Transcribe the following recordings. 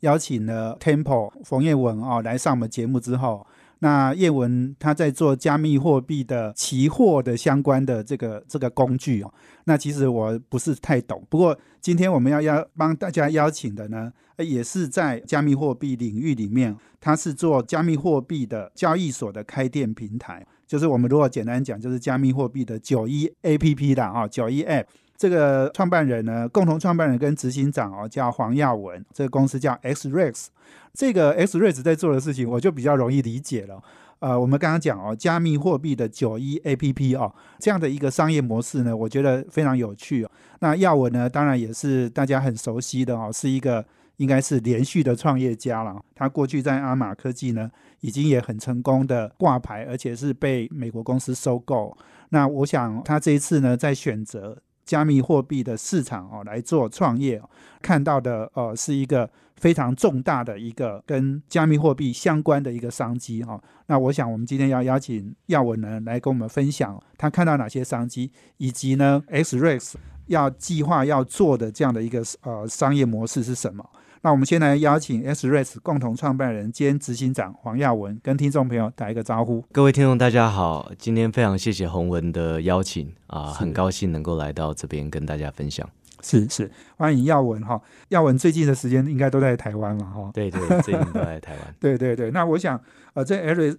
邀请了 Temple 冯叶文哦来上我们节目之后。那叶文他在做加密货币的期货的相关的这个这个工具哦，那其实我不是太懂。不过今天我们要邀帮大家邀请的呢，也是在加密货币领域里面，他是做加密货币的交易所的开店平台，就是我们如果简单讲，就是加密货币的九一 A P P 的啊，九一 App。这个创办人呢，共同创办人跟执行长哦，叫黄耀文，这个公司叫 XREX。这个 XREX 在做的事情，我就比较容易理解了。呃，我们刚刚讲哦，加密货币的九一 APP 哦，这样的一个商业模式呢，我觉得非常有趣。那耀文呢，当然也是大家很熟悉的哦，是一个应该是连续的创业家了。他过去在阿玛科技呢，已经也很成功的挂牌，而且是被美国公司收购。那我想他这一次呢，在选择。加密货币的市场哦，来做创业，看到的呃是一个非常重大的一个跟加密货币相关的一个商机哈。那我想我们今天要邀请耀文呢来跟我们分享他看到哪些商机，以及呢 XREX 要计划要做的这样的一个呃商业模式是什么。那我们先来邀请 S r e s 共同创办人兼执行长黄耀文跟听众朋友打一个招呼。各位听众大家好，今天非常谢谢洪文的邀请啊，很高兴能够来到这边跟大家分享。是是，欢迎耀文哈。耀文最近的时间应该都在台湾嘛哈。对对，最近都在台湾。对对对，那我想呃，这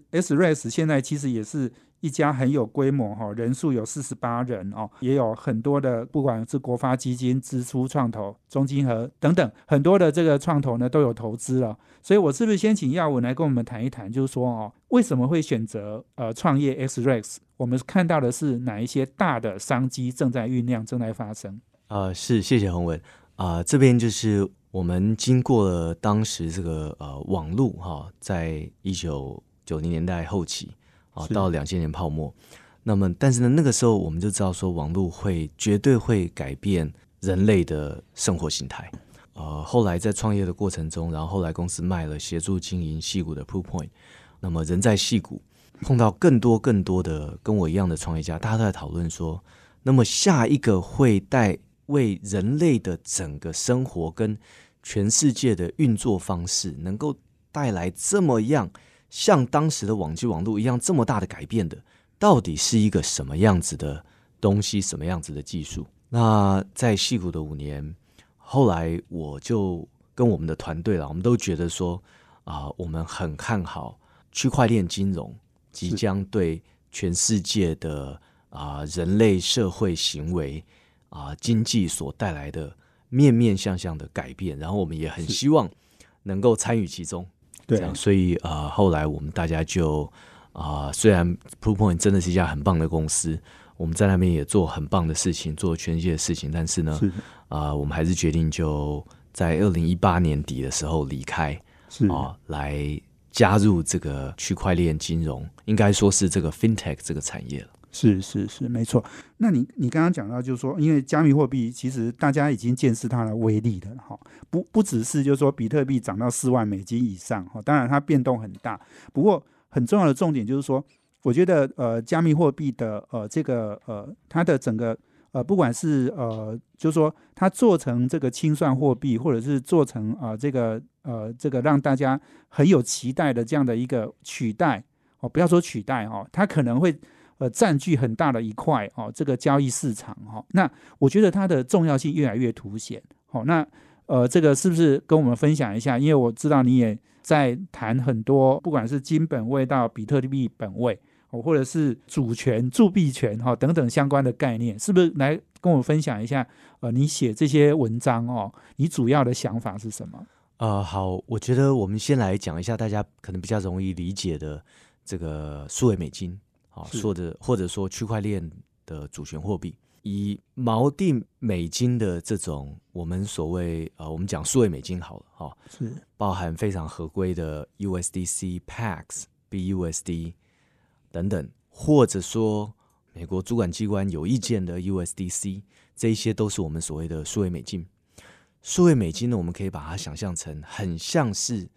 S r e s 现在其实也是。一家很有规模哈，人数有四十八人哦，也有很多的，不管是国发基金、支出创投、中金和等等，很多的这个创投呢都有投资了。所以，我是不是先请耀文来跟我们谈一谈，就是说哦，为什么会选择呃创业 XREX？我们看到的是哪一些大的商机正在酝酿、正在发生？呃，是谢谢洪文啊，这边就是我们经过了当时这个呃网络哈，在一九九零年代后期。啊，到两千年泡沫，那么但是呢，那个时候我们就知道说，网络会绝对会改变人类的生活形态。呃，后来在创业的过程中，然后后来公司卖了协助经营戏谷的 Proof Point，那么人在戏谷碰到更多更多的跟我一样的创业家，大家都在讨论说，那么下一个会带为人类的整个生活跟全世界的运作方式，能够带来这么样。像当时的网际网络一样这么大的改变的，到底是一个什么样子的东西，什么样子的技术？那在戏谷的五年，后来我就跟我们的团队了，我们都觉得说啊，我们很看好区块链金融即将对全世界的啊人类社会行为啊经济所带来的面面相向的改变，然后我们也很希望能够参与其中。这样，所以呃，后来我们大家就啊，虽然 ProPoint 真的是一家很棒的公司，我们在那边也做很棒的事情，做全世界的事情，但是呢，啊，我们还是决定就在二零一八年底的时候离开，是啊，来加入这个区块链金融，应该说是这个 FinTech 这个产业了。是是是，没错。那你你刚刚讲到，就是说，因为加密货币其实大家已经见识它的威力了，哈，不不只是就是说比特币涨到四万美金以上，哈，当然它变动很大。不过很重要的重点就是说，我觉得呃，加密货币的呃这个呃它的整个呃不管是呃就是说它做成这个清算货币，或者是做成啊这个呃这个让大家很有期待的这样的一个取代哦，不要说取代哦，它可能会。呃，占据很大的一块哦，这个交易市场哈，那我觉得它的重要性越来越凸显。好，那呃，这个是不是跟我们分享一下？因为我知道你也在谈很多，不管是金本位到比特币本位，哦，或者是主权、铸币权哈等等相关的概念，是不是来跟我分享一下？呃，你写这些文章哦，你主要的想法是什么？呃，好，我觉得我们先来讲一下大家可能比较容易理解的这个数位美金。啊，或者或者说区块链的主权货币，以锚定美金的这种，我们所谓呃，我们讲数位美金好了哈，是包含非常合规的 USDC、PAX、BUSD 等等，或者说美国主管机关有意见的 USDC，这一些都是我们所谓的数位美金。数位美金呢，我们可以把它想象成很像是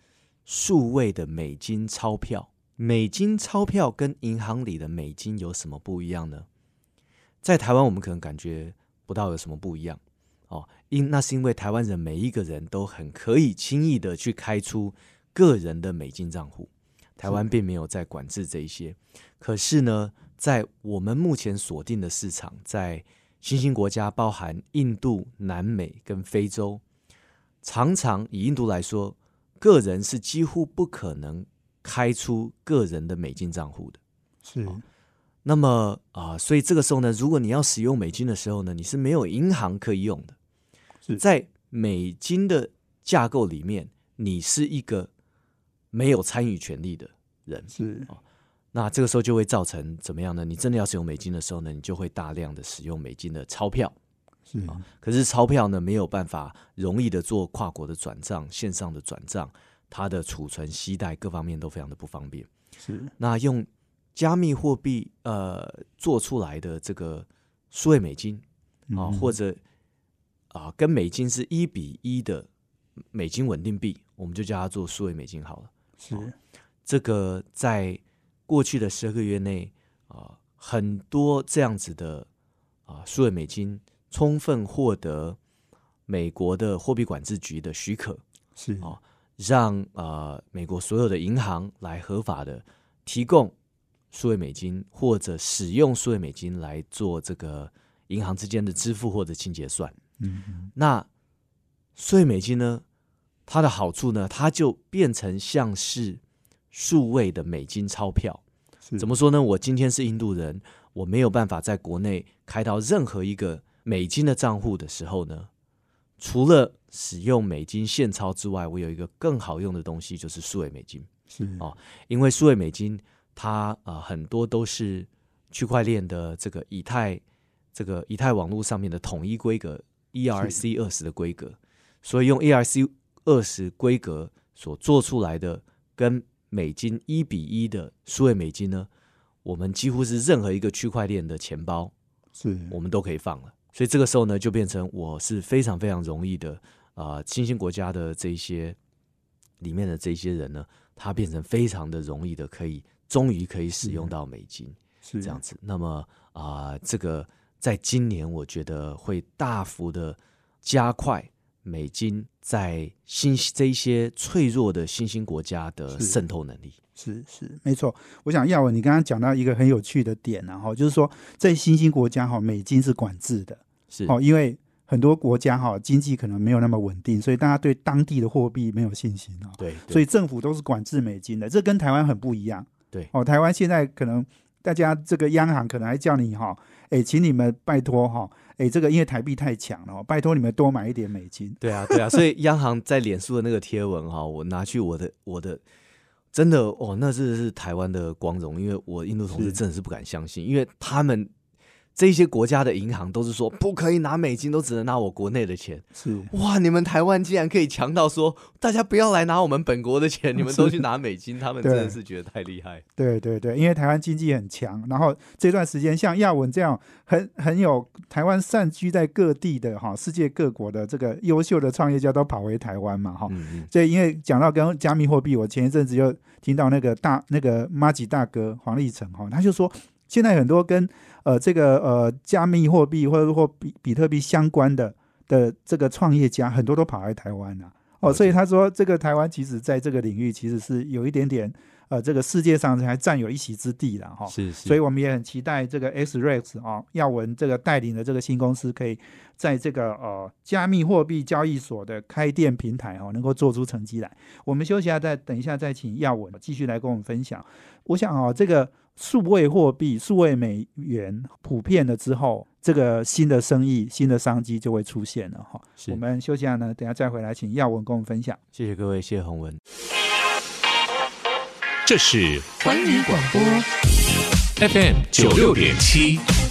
数位的美金钞票。美金钞票跟银行里的美金有什么不一样呢？在台湾，我们可能感觉不到有什么不一样哦，因那是因为台湾人每一个人都很可以轻易的去开出个人的美金账户，台湾并没有在管制这一些。可是呢，在我们目前锁定的市场，在新兴国家，包含印度、南美跟非洲，常常以印度来说，个人是几乎不可能。开出个人的美金账户的，是。那么啊，所以这个时候呢，如果你要使用美金的时候呢，你是没有银行可以用的。是在美金的架构里面，你是一个没有参与权利的人。是。那这个时候就会造成怎么样呢？你真的要使用美金的时候呢，你就会大量的使用美金的钞票。是啊。可是钞票呢，没有办法容易的做跨国的转账、线上的转账。它的储存、携带各方面都非常的不方便。是那用加密货币呃做出来的这个数位美金啊，或者啊跟美金是一比一的美金稳定币，我们就叫它做数位美金好了。是这个在过去的十二个月内啊，很多这样子的啊数位美金充分获得美国的货币管制局的许可。是啊。让呃美国所有的银行来合法的提供数位美金，或者使用数位美金来做这个银行之间的支付或者清结算。嗯，那数位美金呢，它的好处呢，它就变成像是数位的美金钞票。怎么说呢？我今天是印度人，我没有办法在国内开到任何一个美金的账户的时候呢？除了使用美金现钞之外，我有一个更好用的东西，就是数位美金。是哦，因为数位美金它呃很多都是区块链的这个以太这个以太网络上面的统一规格 ERC 二十的规格，所以用 ERC 二十规格所做出来的跟美金一比一的数位美金呢，我们几乎是任何一个区块链的钱包，是我们都可以放了。所以这个时候呢，就变成我是非常非常容易的啊，新兴国家的这些里面的这些人呢，他变成非常的容易的，可以终于可以使用到美金，是这样子。那么啊，这个在今年我觉得会大幅的加快美金在新这一些脆弱的新兴国家的渗透能力。是是没错，我想耀文，你刚刚讲到一个很有趣的点，然后就是说，在新兴国家哈，美金是管制的，是。哦，因为很多国家哈经济可能没有那么稳定，所以大家对当地的货币没有信心啊，对，所以政府都是管制美金的，这跟台湾很不一样，对，哦，台湾现在可能大家这个央行可能还叫你哈，哎，请你们拜托哈，哎，这个因为台币太强了，拜托你们多买一点美金，对啊，对啊，所以央行在脸书的那个贴文哈，我拿去我的我的。真的哦，那真的是台湾的光荣，因为我印度同事真的是不敢相信，因为他们。这些国家的银行都是说不可以拿美金，都只能拿我国内的钱。是哇，你们台湾竟然可以强到说大家不要来拿我们本国的钱，你们都去拿美金，他们真的是觉得太厉害。对对对，因为台湾经济很强，然后这段时间像亚文这样很很有台湾散居在各地的哈，世界各国的这个优秀的创业家都跑回台湾嘛哈。所以因为讲到跟加密货币，我前一阵子就听到那个大那个马吉大哥黄立成哈，他就说现在很多跟呃，这个呃，加密货币或者或比比特币相关的的这个创业家，很多都跑来台湾了哦，所以他说，这个台湾其实在这个领域其实是有一点点呃，这个世界上还占有一席之地了哈。是是。所以我们也很期待这个 XREX 啊，耀文这个带领的这个新公司，可以在这个呃加密货币交易所的开店平台哦，能够做出成绩来。我们休息下，再等一下再请耀文继续来跟我们分享。我想啊，这个。数位货币、数位美元普遍了之后，这个新的生意、新的商机就会出现了哈。我们休息下呢，等下再回来，请耀文跟我们分享。谢谢各位，谢谢洪文。这是环宇广播 FM 九六点七。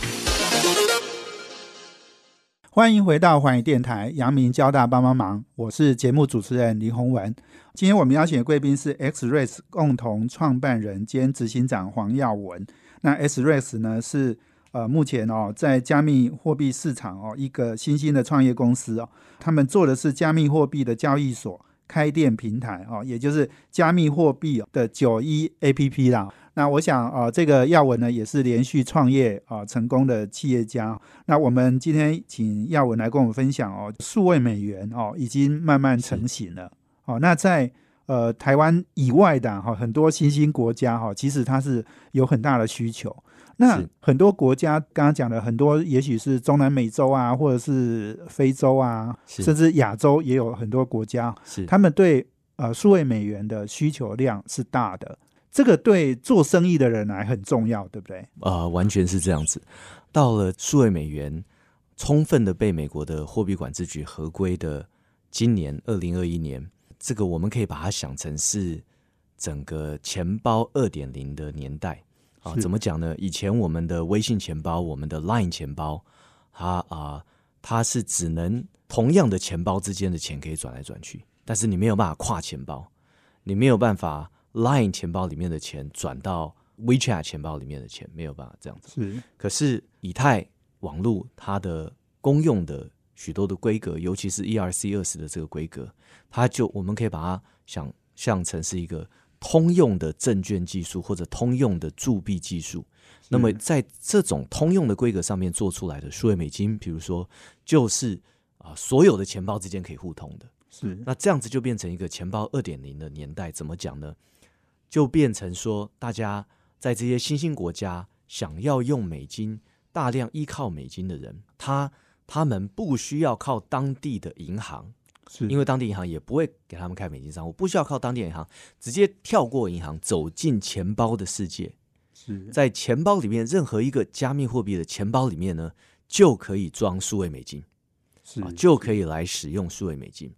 欢迎回到环宇电台，阳明交大帮帮忙，我是节目主持人林宏文。今天我们邀请的贵宾是 X Race 共同创办人兼执行长黄耀文。那 X Race 呢是呃目前哦在加密货币市场哦一个新兴的创业公司哦，他们做的是加密货币的交易所。开店平台哦，也就是加密货币的九一 A P P 啦。那我想啊，这个耀文呢也是连续创业啊成功的企业家。那我们今天请耀文来跟我们分享哦，数位美元哦已经慢慢成型了。哦，那在呃台湾以外的哈很多新兴国家哈，其实它是有很大的需求。那很多国家刚刚讲的很多，也许是中南美洲啊，或者是非洲啊，甚至亚洲也有很多国家，是他们对呃数位美元的需求量是大的，这个对做生意的人来很重要，对不对？呃，完全是这样子。到了数位美元充分的被美国的货币管制局合规的今年二零二一年，这个我们可以把它想成是整个钱包二点零的年代。啊，怎么讲呢？以前我们的微信钱包、我们的 Line 钱包，它啊，它是只能同样的钱包之间的钱可以转来转去，但是你没有办法跨钱包，你没有办法 Line 钱包里面的钱转到 WeChat 钱包里面的钱，没有办法这样子。是，可是以太网络它的公用的许多的规格，尤其是 ERC 二十的这个规格，它就我们可以把它想象成是一个。通用的证券技术或者通用的铸币技术，那么在这种通用的规格上面做出来的数位美金，比如说就是啊，所有的钱包之间可以互通的，是那这样子就变成一个钱包二点零的年代。怎么讲呢？就变成说，大家在这些新兴国家想要用美金，大量依靠美金的人，他他们不需要靠当地的银行。因为当地银行也不会给他们开美金账户，不需要靠当地银行，直接跳过银行走进钱包的世界。是在钱包里面任何一个加密货币的钱包里面呢，就可以装数位美金，是就可以来使用数位美金。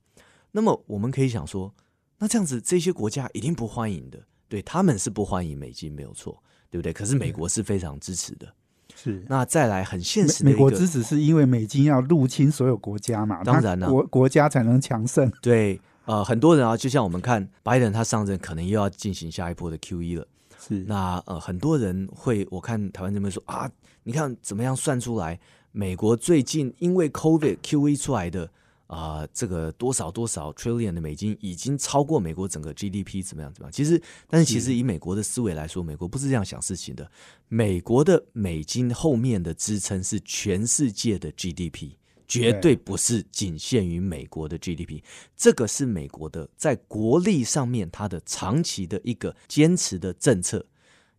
那么我们可以想说，那这样子这些国家一定不欢迎的，对他们是不欢迎美金，没有错，对不对？可是美国是非常支持的。是，那再来很现实，美国支持是因为美金要入侵所有国家嘛？当然了，国国家才能强盛。对，呃，很多人啊，就像我们看拜登他上任，可能又要进行下一波的 Q E 了。是，那呃，很多人会，我看台湾这边说啊，你看怎么样算出来，美国最近因为 COVID Q E 出来的。啊，这个多少多少 trillion 的美金已经超过美国整个 GDP，怎么样？怎么样？其实，但是其实以美国的思维来说，美国不是这样想事情的。美国的美金后面的支撑是全世界的 GDP，绝对不是仅限于美国的 GDP。这个是美国的在国力上面它的长期的一个坚持的政策。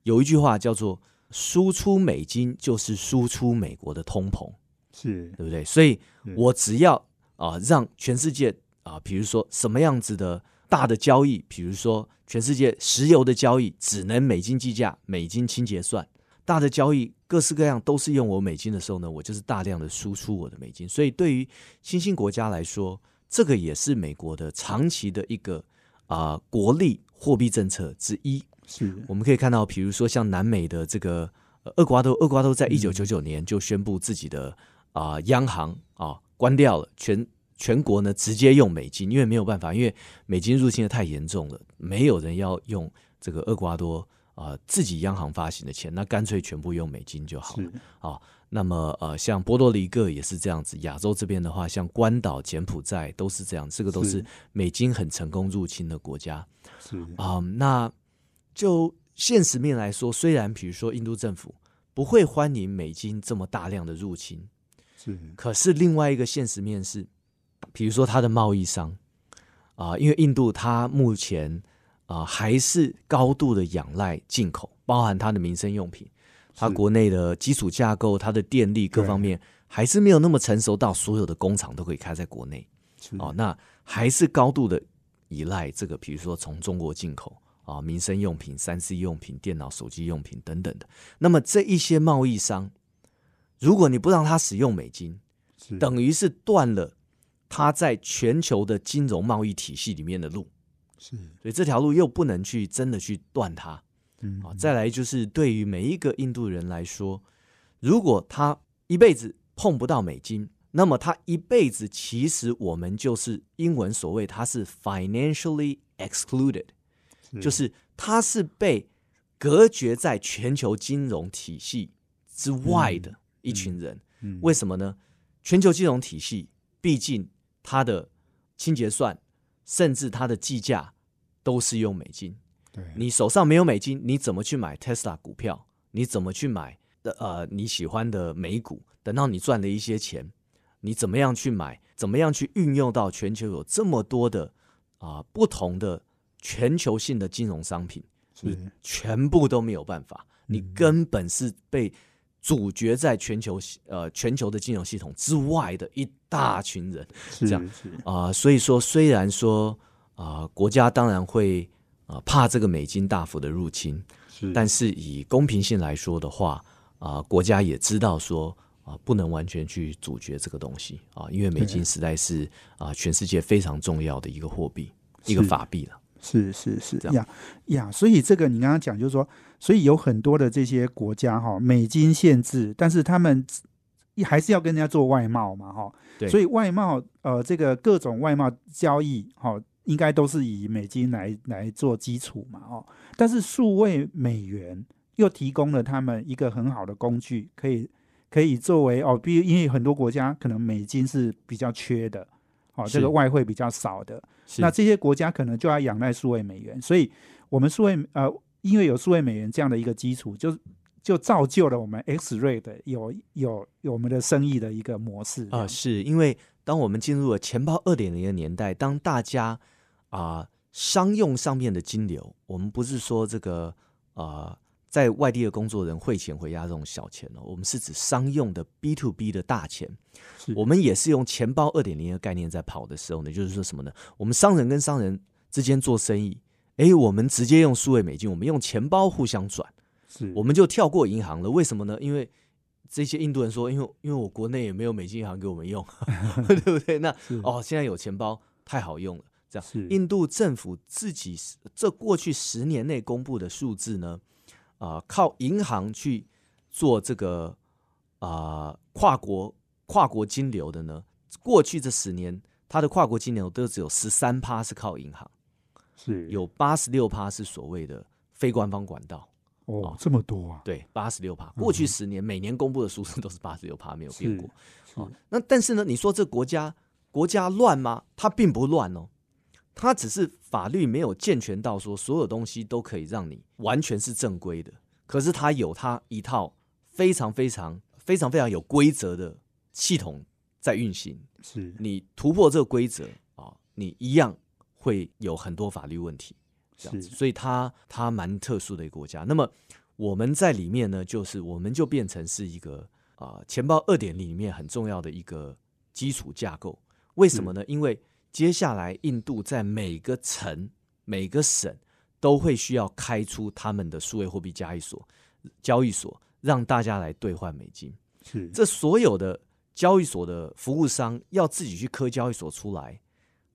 有一句话叫做“输出美金就是输出美国的通膨”，是对不对？所以我只要。啊，让全世界啊，比如说什么样子的大的交易，比如说全世界石油的交易只能美金计价，美金清结算。大的交易各式各样都是用我美金的时候呢，我就是大量的输出我的美金。所以对于新兴国家来说，这个也是美国的长期的一个啊国力货币政策之一。是，我们可以看到，比如说像南美的这个厄瓜多，厄瓜多在一九九九年就宣布自己的啊央行啊。关掉了，全全国呢直接用美金，因为没有办法，因为美金入侵的太严重了，没有人要用这个厄瓜多啊自己央行发行的钱，那干脆全部用美金就好了啊。那么呃，像波多黎各也是这样子，亚洲这边的话，像关岛、柬埔寨都是这样，这个都是美金很成功入侵的国家。是啊，那就现实面来说，虽然比如说印度政府不会欢迎美金这么大量的入侵。是，可是另外一个现实面是，比如说它的贸易商啊，因为印度它目前啊还是高度的仰赖进口，包含它的民生用品，它国内的基础架构、它的电力各方面还是没有那么成熟到所有的工厂都可以开在国内。哦，那还是高度的依赖这个，比如说从中国进口啊，民生用品、三 C 用品、电脑、手机用品等等的。那么这一些贸易商。如果你不让他使用美金，等于是断了他在全球的金融贸易体系里面的路，是，所以这条路又不能去真的去断它。嗯，啊，再来就是对于每一个印度人来说，如果他一辈子碰不到美金，那么他一辈子其实我们就是英文所谓他是 financially excluded，就是他是被隔绝在全球金融体系之外的一群人。为什么呢？全球金融体系毕竟它的清结算，甚至它的计价都是用美金。对你手上没有美金，你怎么去买 Tesla 股票？你怎么去买的？呃，你喜欢的美股？等到你赚了一些钱，你怎么样去买？怎么样去运用到全球有这么多的啊不同的全球性的金融商品？你全部都没有办法，你根本是被阻绝在全球呃全球的金融系统之外的一大群人。这样啊，所以说虽然说啊，国家当然会。啊，怕这个美金大幅的入侵，是，但是以公平性来说的话，啊，国家也知道说啊，不能完全去阻绝这个东西啊，因为美金实在是啊，全世界非常重要的一个货币，一个法币了。是是是，这样呀，所以这个你刚刚讲就是说，所以有很多的这些国家哈，美金限制，但是他们还是要跟人家做外贸嘛哈，对，所以外贸呃，这个各种外贸交易哈。应该都是以美金来来做基础嘛，哦，但是数位美元又提供了他们一个很好的工具，可以可以作为哦，比如因为很多国家可能美金是比较缺的，哦，这个外汇比较少的，那这些国家可能就要仰赖数位美元，所以我们数位呃，因为有数位美元这样的一个基础，就就造就了我们 X ray 的有有有我们的生意的一个模式啊，是因为当我们进入了钱包二点零的年代，当大家啊，商用上面的金流，我们不是说这个啊，在外地的工作人汇钱回家这种小钱哦，我们是指商用的 B to B 的大钱。我们也是用钱包二点零的概念在跑的时候呢，就是说什么呢？我们商人跟商人之间做生意，哎，我们直接用数位美金，我们用钱包互相转，是我们就跳过银行了。为什么呢？因为这些印度人说，因为因为我国内也没有美金银行给我们用，对不对？那哦，现在有钱包太好用了。这样，印度政府自己这过去十年内公布的数字呢，啊，靠银行去做这个啊跨国跨国金流的呢，过去这十年，它的跨国金流都只有十三趴是靠银行，是有八十六趴是所谓的非官方管道。哦，这么多啊！对，八十六趴，过去十年每年公布的数字都是八十六趴，没有变过。哦，那但是呢，你说这国家国家乱吗？它并不乱哦。它只是法律没有健全到说所有东西都可以让你完全是正规的，可是它有它一套非常非常非常非常有规则的系统在运行。是你突破这个规则啊，你一样会有很多法律问题。这样子，所以它它蛮特殊的一个国家。那么我们在里面呢，就是我们就变成是一个啊钱包二点零里面很重要的一个基础架构。为什么呢？因为接下来，印度在每个城、每个省都会需要开出他们的数位货币交易所，交易所让大家来兑换美金。是，这所有的交易所的服务商要自己去刻交易所出来，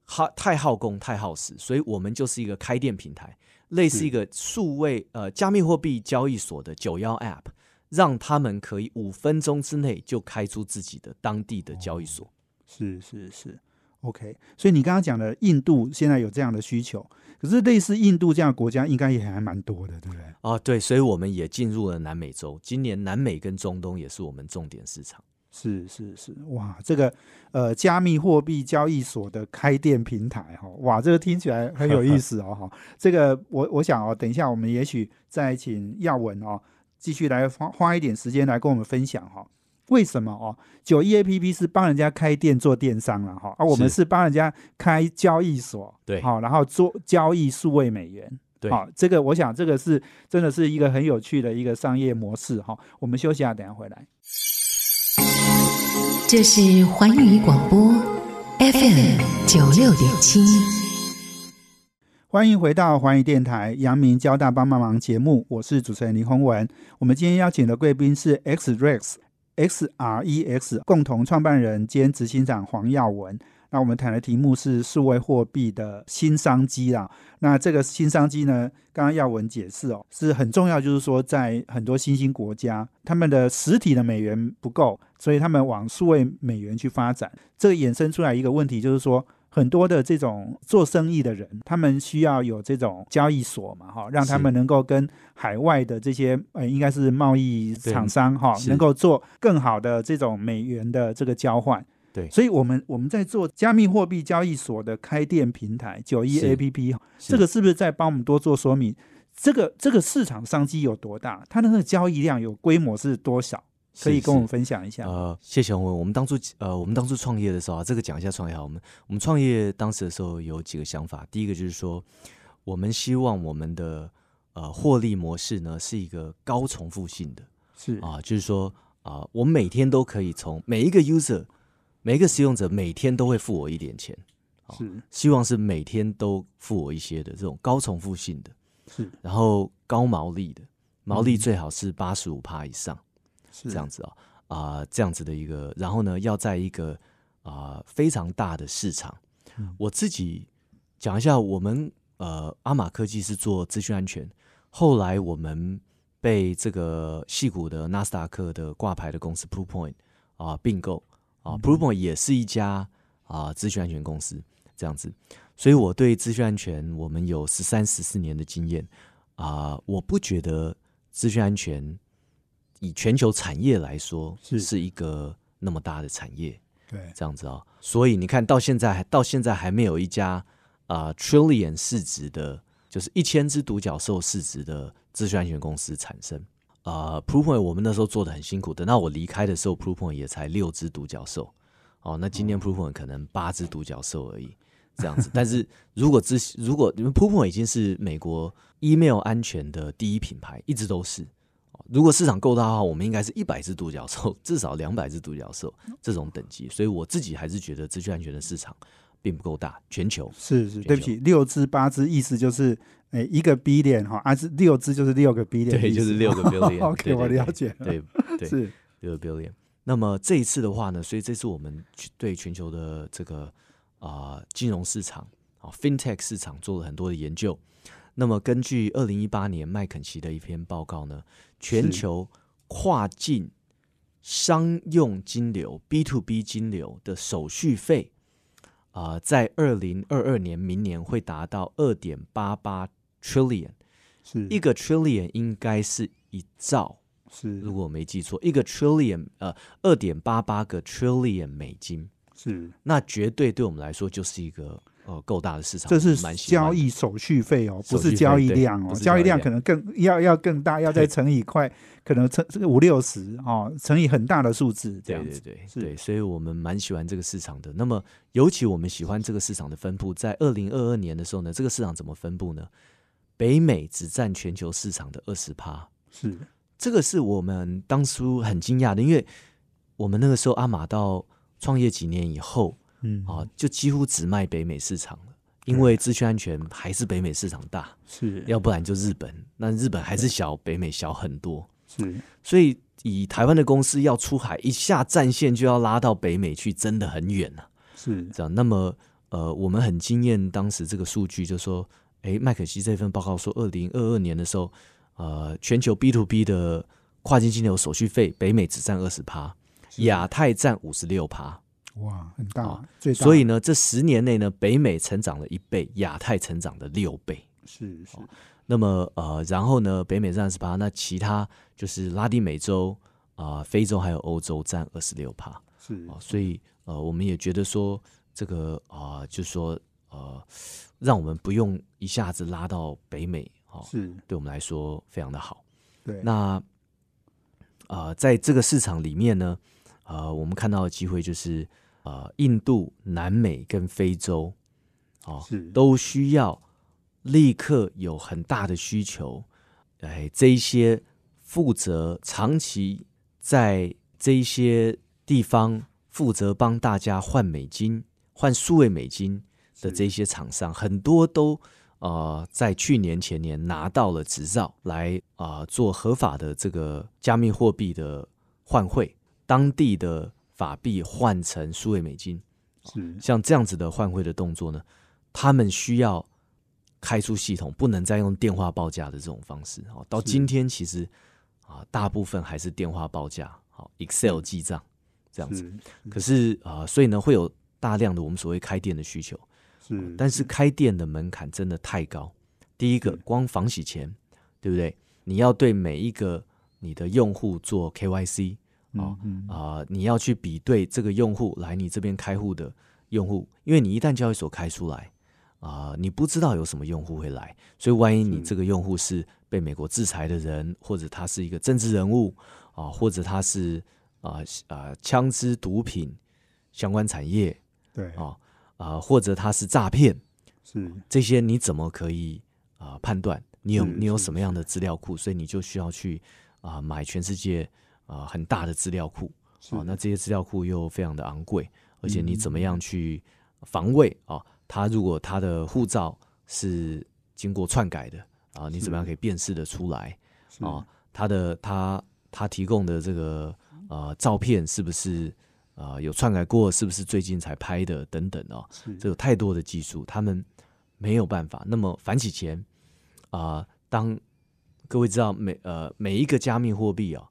耗太耗工、太耗时，所以我们就是一个开店平台，类似一个数位呃加密货币交易所的九幺 App，让他们可以五分钟之内就开出自己的当地的交易所。是是是。OK，所以你刚刚讲的印度现在有这样的需求，可是类似印度这样的国家应该也还蛮多的，对不对？啊，对，所以我们也进入了南美洲，今年南美跟中东也是我们重点市场。是是是，哇，这个呃加密货币交易所的开店平台哈，哇，这个听起来很有意思哦哈。这个我我想哦，等一下我们也许再请耀文哦继续来花花一点时间来跟我们分享哈。为什么哦？九一 A P P 是帮人家开店做电商了哈，而我们是帮人家开交易所，对，好，然后做交易数位美元，对，好，这个我想这个是真的是一个很有趣的一个商业模式哈。我们休息下，等下回来。这是环宇广播 F M 九六点七，欢迎回到环宇电台阳明交大帮帮忙节目，我是主持人林宏文。我们今天邀请的贵宾是 X Rex。X R E X 共同创办人兼执行长黄耀文那我们谈的题目是数位货币的新商机啦。那这个新商机呢，刚刚耀文解释哦，是很重要，就是说在很多新兴国家，他们的实体的美元不够，所以他们往数位美元去发展。这个衍生出来一个问题，就是说。很多的这种做生意的人，他们需要有这种交易所嘛，哈，让他们能够跟海外的这些呃，应该是贸易厂商哈，能够做更好的这种美元的这个交换。对，所以我们我们在做加密货币交易所的开店平台九一 A P P，这个是不是在帮我们多做说明？这个这个市场商机有多大？它的那个交易量有规模是多少？可以跟我们分享一下。呃，谢谢洪文。我们当初呃，我们当初创业的时候啊，这个讲一下创业好。我们我们创业当时的时候有几个想法。第一个就是说，我们希望我们的呃获利模式呢是一个高重复性的，是啊，就是说啊，我每天都可以从每一个 user 每一个使用者每天都会付我一点钱，是希望是每天都付我一些的这种高重复性的，是然后高毛利的，毛利最好是八十五趴以上。这样子啊啊，这样子的一个，然后呢，要在一个啊非常大的市场。我自己讲一下，我们呃阿玛科技是做资讯安全，后来我们被这个戏谷的纳斯达克的挂牌的公司 Proofpoint 啊并购啊，Proofpoint 也是一家啊资讯安全公司，这样子。所以我对资讯安全，我们有十三十四年的经验啊，我不觉得资讯安全。以全球产业来说，是是一个那么大的产业，对，这样子啊，所以你看到现在，到现在还没有一家啊 trillion 市值的，就是一千只独角兽市值的资讯安全公司产生啊。Proofpoint 我们那时候做的很辛苦，等到我离开的时候，Proofpoint 也才六只独角兽哦。那今天 Proofpoint 可能八只独角兽而已，这样子。但是如果之如果你们 Proofpoint 已经是美国 email 安全的第一品牌，一直都是。如果市场够大的话，我们应该是一百只独角兽，至少两百只独角兽这种等级。所以我自己还是觉得资讯安全的市场并不够大。全球是是，对不起，六只八只意思就是诶一个 B 点哈，啊是六只就是六个 B 点，对，就是六个 billion。OK，我了解，对对 是六个 billion。那么这一次的话呢，所以这次我们对全球的这个啊金融市场啊 FinTech 市场做了很多的研究。那么根据二零一八年麦肯锡的一篇报告呢。全球跨境商用金流 （B to B 金流）的手续费啊，在二零二二年明年会达到二点八八 trillion，是一个 trillion 应该是一兆，是如果我没记错，一个 trillion 呃二点八八个 trillion 美金，是那绝对对我们来说就是一个。哦，够大的市场，这是交易手续费哦，不是交易量哦，交易量可能更要要更大，要再乘以快，可能乘这个五六十哦，乘以很大的数字这样子。对对对，对，所以我们蛮喜欢这个市场的。那么，尤其我们喜欢这个市场的分布，在二零二二年的时候呢，这个市场怎么分布呢？北美只占全球市场的二十趴，是这个是我们当初很惊讶的，因为我们那个时候阿玛到创业几年以后。嗯。啊，就几乎只卖北美市场了，因为资讯安全还是北美市场大，是要不然就日本，那日本还是小，北美小很多，是，所以以台湾的公司要出海，一下战线就要拉到北美去，真的很远啊，是。这样。那么呃，我们很惊艳当时这个数据，就说，哎，麦肯锡这份报告说，二零二二年的时候，呃，全球 B to B 的跨境金流手续费，北美只占二十趴，亚太占五十六趴。哇，很大，最所以呢，这十年内呢，北美成长了一倍，亚太成长了六倍，是是。那么呃，然后呢，北美占十八，那其他就是拉丁美洲啊、非洲还有欧洲占二十六趴，是啊。所以呃，我们也觉得说这个啊，就说呃，让我们不用一下子拉到北美，哦，是对我们来说非常的好。对，那啊，在这个市场里面呢，呃，我们看到的机会就是。呃，印度、南美跟非洲，哦，都需要立刻有很大的需求。哎，这一些负责长期在这一些地方负责帮大家换美金、换数位美金的这些厂商，很多都呃在去年前年拿到了执照，来啊做合法的这个加密货币的换汇，当地的。法币换成数位美金是像这样子的换汇的动作呢，他们需要开出系统，不能再用电话报价的这种方式。哦，到今天其实啊，大部分还是电话报价，好，Excel 记账这样子。可是啊、所以呢，会有大量的我们所谓开店的需求，是，但是开店的门槛真的太高。第一个，光房洗钱，对不对？你要对每一个你的用户做 KYC 啊、嗯嗯。啊、你要去比对这个用户来你这边开户的用户，因为你一旦交易所开出来啊、你不知道有什么用户会来，所以万一你这个用户是被美国制裁的人，或者他是一个政治人物啊、或者他是啊啊、枪支毒品相关产业对。啊啊、或者他是诈骗，是。这些你怎么可以啊、判断？你有你有什么样的资料库？所以你就需要去啊、买全世界啊、很大的资料库是啊、那这些资料库又非常的昂贵，而且你嗯怎么样去防卫啊？他如果他的护照是经过篡改的啊，你怎么样可以辨识的出来是啊？他的他他提供的这个呃照片是不是啊有篡改过？是不是最近才拍的？等等啊？这有太多的技术，他们没有办法。那么反洗钱啊、当各位知道每呃每一个加密货币啊，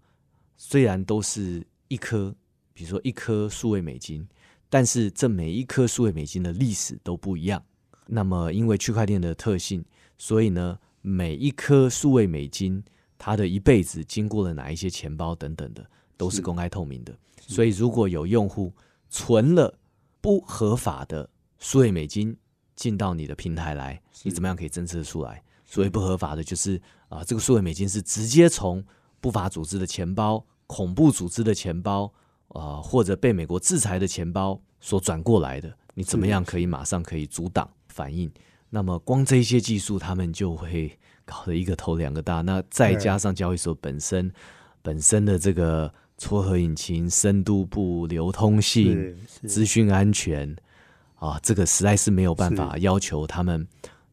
虽然都是一颗，比如说一颗数位美金，但是这每一颗数位美金的历史都不一样。那么因为区块链的特性，所以呢，每一颗数位美金它的一辈子经过了哪一些钱包等等的，都是是公开透明的。所以如果有用户存了不合法的数位美金进到你的平台来，你怎么样可以侦测出来？所谓不合法的，就是啊、这个数位美金是直接从不法组织的钱包、恐怖组织的钱包呃、或者被美国制裁的钱包所转过来的。你怎么样可以马上可以阻挡反应？那么光这些技术，他们就会搞得一个头两个大。那再加上交易所本身本身的这个撮合引擎、深度不流通性、资讯安全啊，这个实在是没有办法要求他们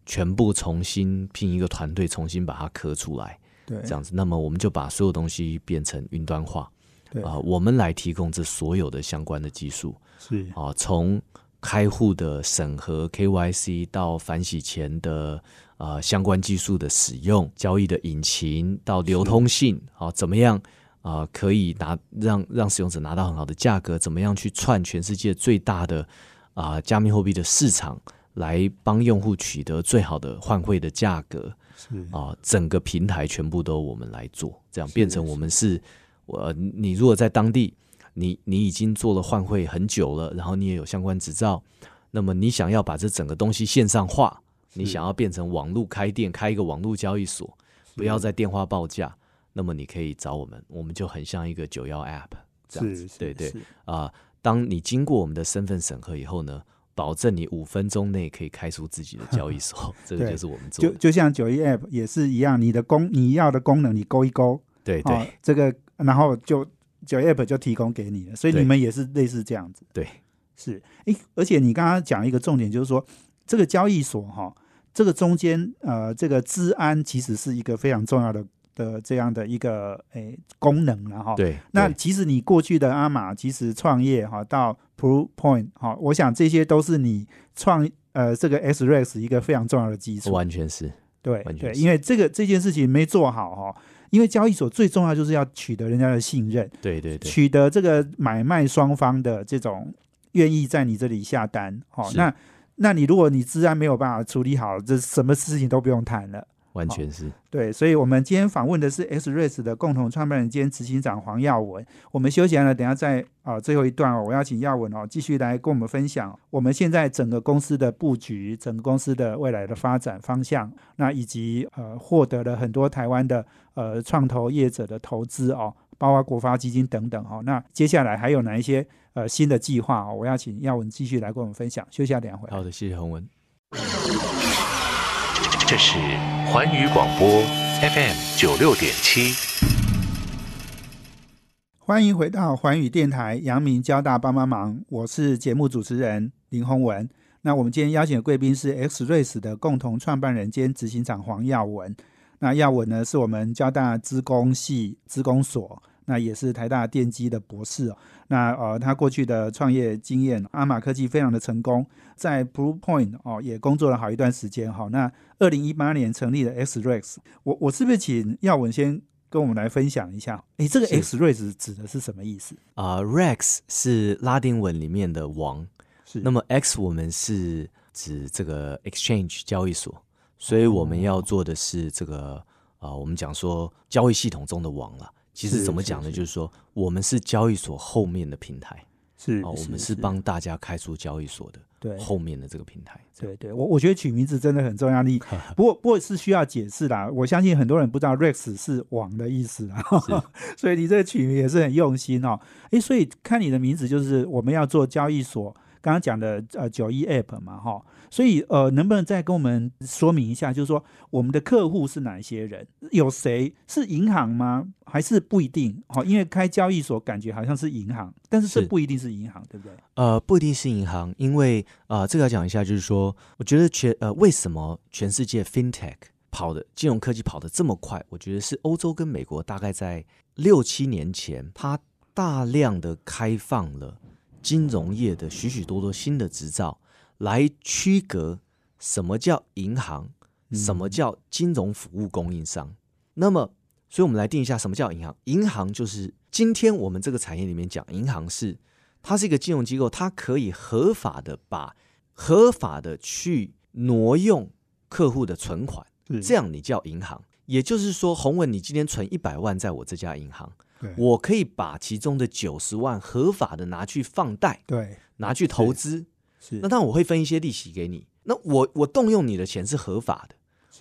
全部重新聘一个团队重新把它刻出来，对这样子。那么我们就把所有东西变成云端化对啊，我们来提供这所有的相关的技术是啊，从开户的审核 KYC 到反洗钱的呃相关技术的使用，交易的引擎到流通性啊，怎么样啊、可以拿让让使用者拿到很好的价格？怎么样去串全世界最大的啊、加密货币的市场，来帮用户取得最好的换汇的价格？是。啊，整个平台全部都我们来做，这样变成我们是，我你如果在当地，你你已经做了换汇很久了，然后你也有相关执照，那么你想要把这整个东西线上化，你想要变成网络开店，开一个网络交易所，不要再电话报价，那么你可以找我们，我们就很像一个九幺 App 这样子，对对是。啊、当你经过我们的身份审核以后呢，保证你五分钟内可以开出自己的交易所，这个就是我们做的，就就像九一 App 也是一样，你的功你要的功能你勾一勾，对对。哦，这个然后就九一 App 就提供给你了，所以你们也是类似这样子。对，是，诶，而且你刚刚讲一个重点，就是说这个交易所哈，这个中间呃，这个治安其实是一个非常重要的的这样的一个诶功能了哈。。对，那其实你过去的阿玛，其实创业哈到 Pro Point 哈，我想这些都是你创呃这个 S Rex 一个非常重要的基础。完全是对对，完全是因为这个这件事情没做好哈，因为交易所最重要就是要取得人家的信任，对对对，取得这个买卖双方的这种愿意在你这里下单。哦，那那你如果你治安没有办法处理好，这什么事情都不用谈了。完全是对，所以我们今天访问的是 X r a c e 的共同创办人兼执行长黄耀文。我们休息完了，等下在啊、最后一段哦，我要请耀文哦继续来跟我们分享我们现在整个公司的布局、整个公司的未来的发展方向，那以及呃获得了很多台湾的呃创投业者的投资哦，包括国发基金等等哦。那接下来还有哪一些呃新的计划哦？我要请耀文继续来跟我们分享。休息下两回。好的，谢谢洪文。这是环宇广播 FM 九六点七。欢迎回到环宇电台阳明交大帮帮忙，我是节目主持人林宏文。那我们今天邀请的贵宾是 X Race 的共同创办人兼执行长黄耀文。那耀文呢，是我们交大资工系资工所那也是台大电机的博士哦。那呃，他过去的创业经验，阿玛科技非常的成功，在 Blue Point 哦也工作了好一段时间哈。那二零一八年成立了 XREX，我我是不是请耀文先跟我们来分享一下？诶，这个 XREX 指的是什么意思？啊、r e x 是拉丁文里面的王，是那么 X 我们是指这个 exchange 交易所，所以我们要做的是这个啊、我们讲说交易系统中的王了。其实怎么讲呢？就是说我们是交易所后面的平台是哦，我们是帮大家开出交易所的对后面的这个平台。对对，我我觉得取名字真的很重要。你 不过不过是需要解释啦。我相信很多人不知道 Rex 是王的意思啊，所以你这个取名也是很用心哦。诶，所以看你的名字就是我们要做交易所，刚刚讲的呃九一 App 嘛哈。所以呃，能不能再跟我们说明一下，就是说我们的客户是哪一些人？有谁是银行吗？还是不一定？好，因为开交易所感觉好像是银行，但是这是不一定是银行，对不对？呃，不一定是银行，因为啊、呃这个要讲一下，就是说，我觉得全呃，为什么全世界 FinTech 跑的金融科技跑的这么快？我觉得是欧洲跟美国大概在六七年前，它大量的开放了金融业的许许多多新的执照，来区隔什么叫银行，什么叫金融服务供应商。那么，所以我们来定一下什么叫银行。银行就是今天我们这个产业里面讲，银行是它是一个金融机构，它可以合法的把合法的去挪用客户的存款，这样你叫银行。也就是说，洪文，你今天存一百万在我这家银行，我可以把其中的九十万合法的拿去放贷，对拿去投资。是那当然我会分一些利息给你。那我我动用你的钱是合法的，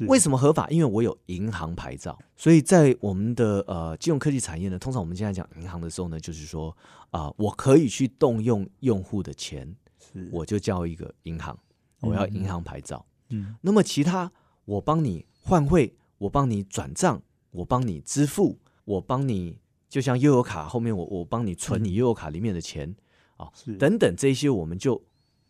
为什什么合法？因为我有银行牌照，所以在我们的呃金融科技产业呢，通常我们现在讲银行的时候呢，就是说啊、我可以去动用用户的钱，是我就叫一个银行，我要银行牌照。嗯那么其他我帮你换汇，我帮你转账，我帮你支付，我帮你就像悠游卡后面我我帮你存你悠游卡里面的钱啊、是等等这些，我们就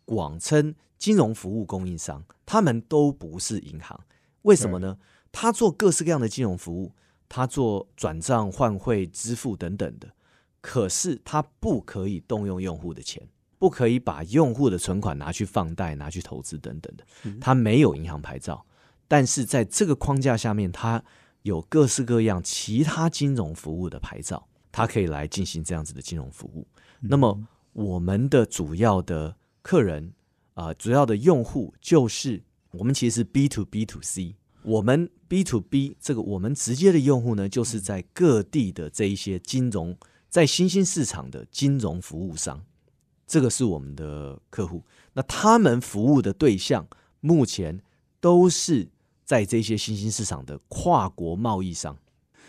广称金融服务供应商，他们都不是银行，为什么呢？他做各式各样的金融服务，他做转账、换汇、支付等等的，可是他不可以动用用户的钱，不可以把用户的存款拿去放贷、拿去投资等等的，他没有银行牌照。但是在这个框架下面，它有各式各样其他金融服务的牌照，它可以来进行这样子的金融服务。那么我们的主要的客人啊、呃主要的用户就是我们其实是 B to B to C，我们 B to B 这个我们直接的用户呢，就是在各地的这一些金融，在新兴市场的金融服务商，这个是我们的客户。那他们服务的对象目前都是在这些新兴市场的跨国贸易商。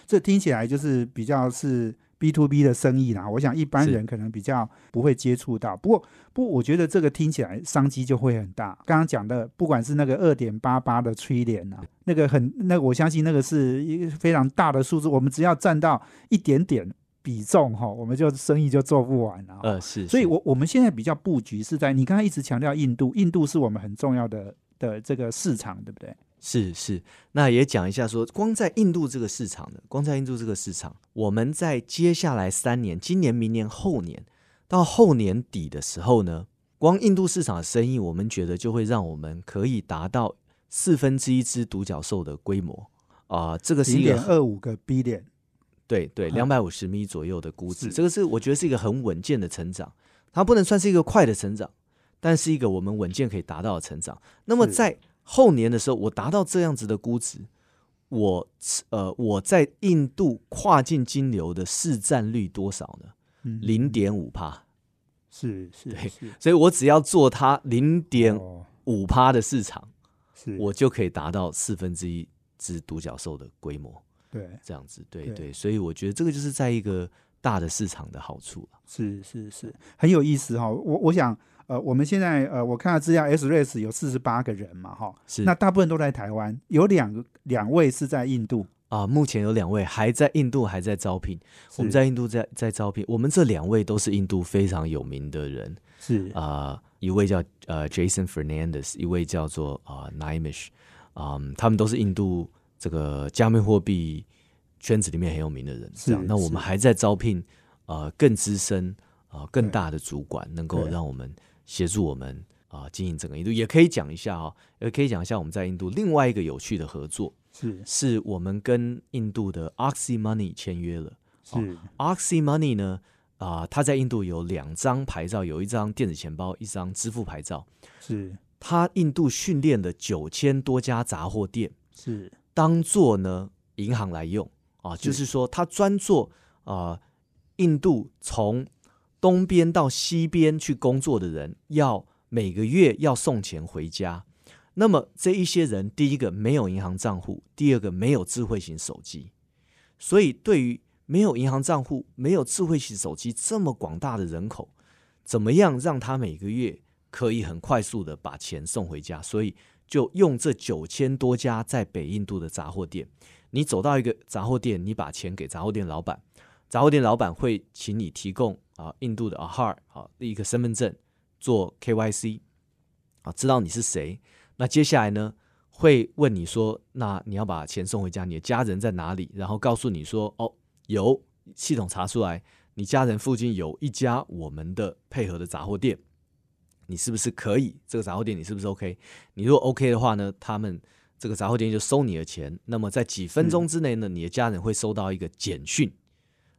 这听起来就是比较是 B to B 的生意啦。我想一般人可能比较不会接触到，不过不过我觉得这个听起来商机就会很大。刚刚讲的，不管是那个二点八八的催联啊，那个很那个我相信那个是一个非常大的数字，我们只要占到一点点比重哈，我们就生意就做不完了。呃，是，所以是我我们现在比较布局是在你刚才一直强调印度，印度是我们很重要的的这个市场，对不对？是是，那也讲一下说，光在印度这个市场呢，光在印度这个市场，我们在接下来三年，今年、明年、后年，到后年底的时候呢，光印度市场的生意，我们觉得就会让我们可以达到四分之一只独角兽的规模。啊、这个是零一个点二五个 B 点，对对，两百五十米左右的估值，这个是我觉得是一个很稳健的成长，它不能算是一个快的成长，但是一个我们稳健可以达到的成长。那么在后年的时候，我达到这样子的估值，我呃我在印度跨境金流的市占率多少呢？嗯零点五趴，是是所以我只要做它零点哦五趴的市场，是我就可以达到四分之一只独角兽的规模。对这样子，对对对，所以我觉得这个就是在一个大的市场的好处了。是是是很有意思哈、我我想呃我们现在呃我看到资料 S Race 有四十八个人嘛哈、是。那大部分都在台湾，有两个两位是在印度，啊，目前有两位还在印度还在招聘，我们在印度在在招聘，我们这两位都是印度非常有名的人。是。啊、一位叫呃 Jason Fernandez，一位叫做啊、Naimish，啊、他们都是印度这个加密货币圈子里面很有名的人，是这样。那我们还在招聘呃更资深啊、呃更大的主管，能够让我们协助我们啊、经营整个印度。也可以讲一下哈、也可以讲一下我们在印度另外一个有趣的合作，是是我们跟印度的 Oxy Money 签约了。是 Oxy Money 呢，啊、它在印度有两张牌照，有一张电子钱包，一张支付牌照。是它印度训练了九千多家杂货店，是当做呢银行来用啊，就是说它专做啊、印度从东边到西边去工作的人，要每个月要送钱回家。那么这一些人，第一个没有银行账户，第二个没有智慧型手机，所以对于没有银行账户、没有智慧型手机这么广大的人口，怎么样让他每个月可以很快速的把钱送回家？所以就用这九千多家在北印度的杂货店，你走到一个杂货店，你把钱给杂货店老板，杂货店老板会请你提供啊印度的 Aadhaar 啊一个身份证做 KYC 啊，知道你是谁。那接下来呢，会问你说，那你要把钱送回家，你的家人在哪里？然后告诉你说，哦，有系统查出来，你家人附近有一家我们的配合的杂货店，你是不是可以？这个杂货店你是不是 OK？你如果 OK 的话呢，他们这个杂货店就收你的钱。那么在几分钟之内呢，你的家人会收到一个简讯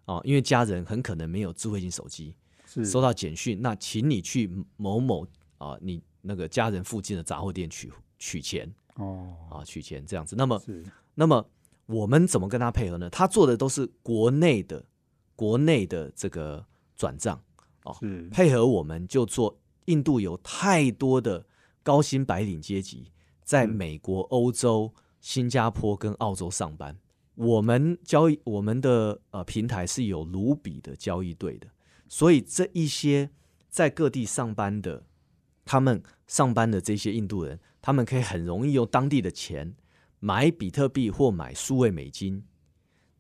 哦，因为家人很可能没有智慧型手机，是收到简讯，那请你去某某啊，你那个家人附近的杂货店取取钱哦啊，取钱这样子。那么是那么我们怎么跟他配合呢？他做的都是国内的国内的这个转账，哦配合我们就做。印度有太多的高薪白领阶级在嗯美国、欧洲、新加坡跟澳洲上班。我们交易我们的呃平台是有卢比的交易对的，所以这一些在各地上班的，他们上班的这些印度人，他们可以很容易用当地的钱买比特币或买数位美金，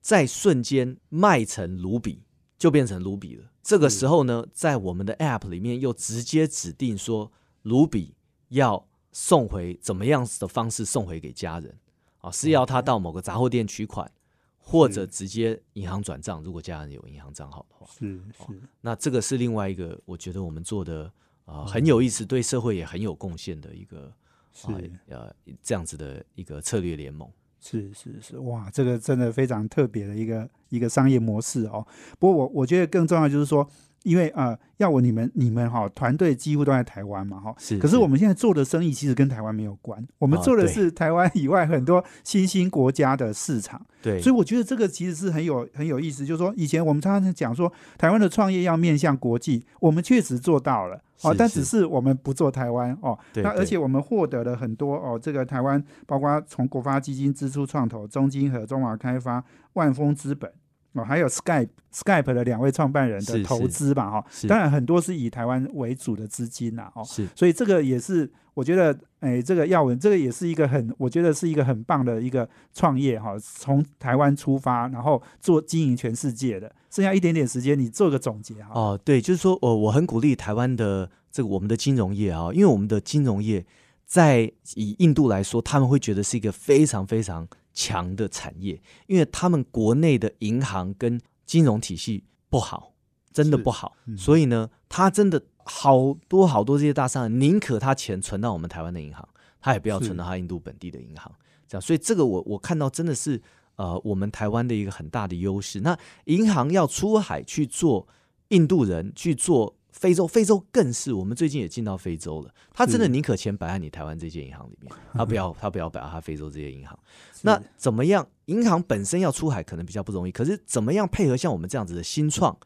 在瞬间卖成卢比，就变成卢比了。这个时候呢，在我们的 App 里面又直接指定说，卢比要送回怎么样子的方式送回给家人啊？是要他到某个杂货店取款，或者直接银行转账，如果家人有银行账号的话。是是那这个是另外一个，我觉得我们做的嗯啊、呃很有意思，对社会也很有贡献的一个啊是呃这样子的一个策略联盟。是是是，哇，这个真的非常特别的一个一个商业模式哦。不过我我觉得更重要就是说，因为呃，要我你们你们哈、团队几乎都在台湾嘛哈，是可是我们现在做的生意其实跟台湾没有关，我们啊做的是台湾以外很多新兴国家的市场。对，所以我觉得这个其实是很有很有意思，就是说以前我们常常讲说台湾的创业要面向国际，我们确实做到了哦，但只是我们不做台湾哦。对对那而且我们获得了很多哦，这个台湾包括从国发基金、支出创投、中金和中华开发、万丰资本。哦，还有 Skype Skype 的两位创办人的投资吧，哈，是。当然很多是以台湾为主的资金呐，哦，是。所以这个也是我觉得，哎，这个耀文，这个也是一个很，我觉得是一个很棒的一个创业哈，从台湾出发，然后做经营全世界的。剩下一点点时间，你做个总结哈。哦，对，就是说，我我很鼓励台湾的这个我们的金融业啊，因为我们的金融业在以印度来说，他们会觉得是一个非常非常强的产业，因为他们国内的银行跟金融体系不好，真的不好，嗯。所以呢，他真的好多好多这些大商人宁可他钱存到我们台湾的银行，他也不要存到他印度本地的银行，这样，所以这个我我看到真的是呃我们台湾的一个很大的优势。那银行要出海去做印度人去做非洲，非洲更是我们最近也进到非洲了。他真的宁可钱摆在你台湾这些银行里面，他不要 他不要摆在他非洲这些银行。那怎么样？银行本身要出海可能比较不容易，可是怎么样配合像我们这样子的新创，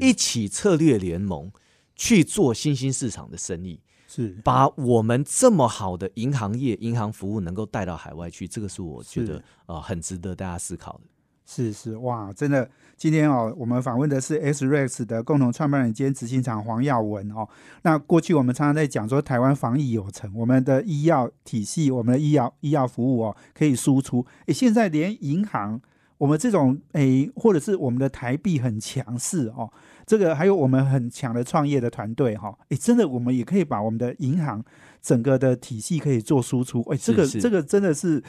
一起策略联盟去做新兴市场的生意，是把我们这么好的银行业、银行服务能够带到海外去，这个是我觉得啊呃很值得大家思考的。是是哇，真的，今天哦，我们访问的是 X Rex 的共同创办人兼执行长黄耀文哦。那过去我们常常在讲说，台湾防疫有成，我们的医药体系、我们的医药医药服务哦，可以输出。诶，现在连银行，我们这种诶，或者是我们的台币很强势哦，这个还有我们很强的创业的团队哈、诶，真的我们也可以把我们的银行整个的体系可以做输出。诶，这个这个真的是。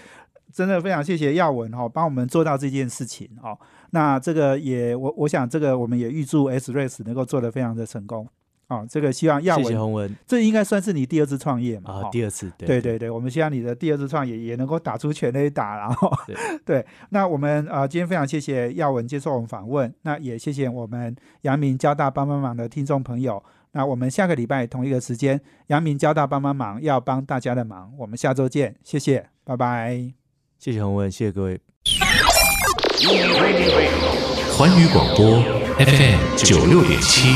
真的非常谢谢耀文哈、哦，帮我们做到这件事情哦。那这个也我我想这个我们也预祝 S Race 能够做得非常的成功哦。这个希望耀文，谢洪文这应该算是你第二次创业嘛？啊哦，第二次对对对对，我们希望你的第二次创业也能够打出全垒打，然后对 对，那我们呃今天非常谢谢耀文接受我们访问，那也谢谢我们阳明交大帮帮忙的听众朋友。那我们下个礼拜同一个时间，阳明交大帮帮忙要帮大家的忙，我们下周见，谢谢，拜拜。谢谢洪文，谢谢各位。环宇广播 FM 九六点七。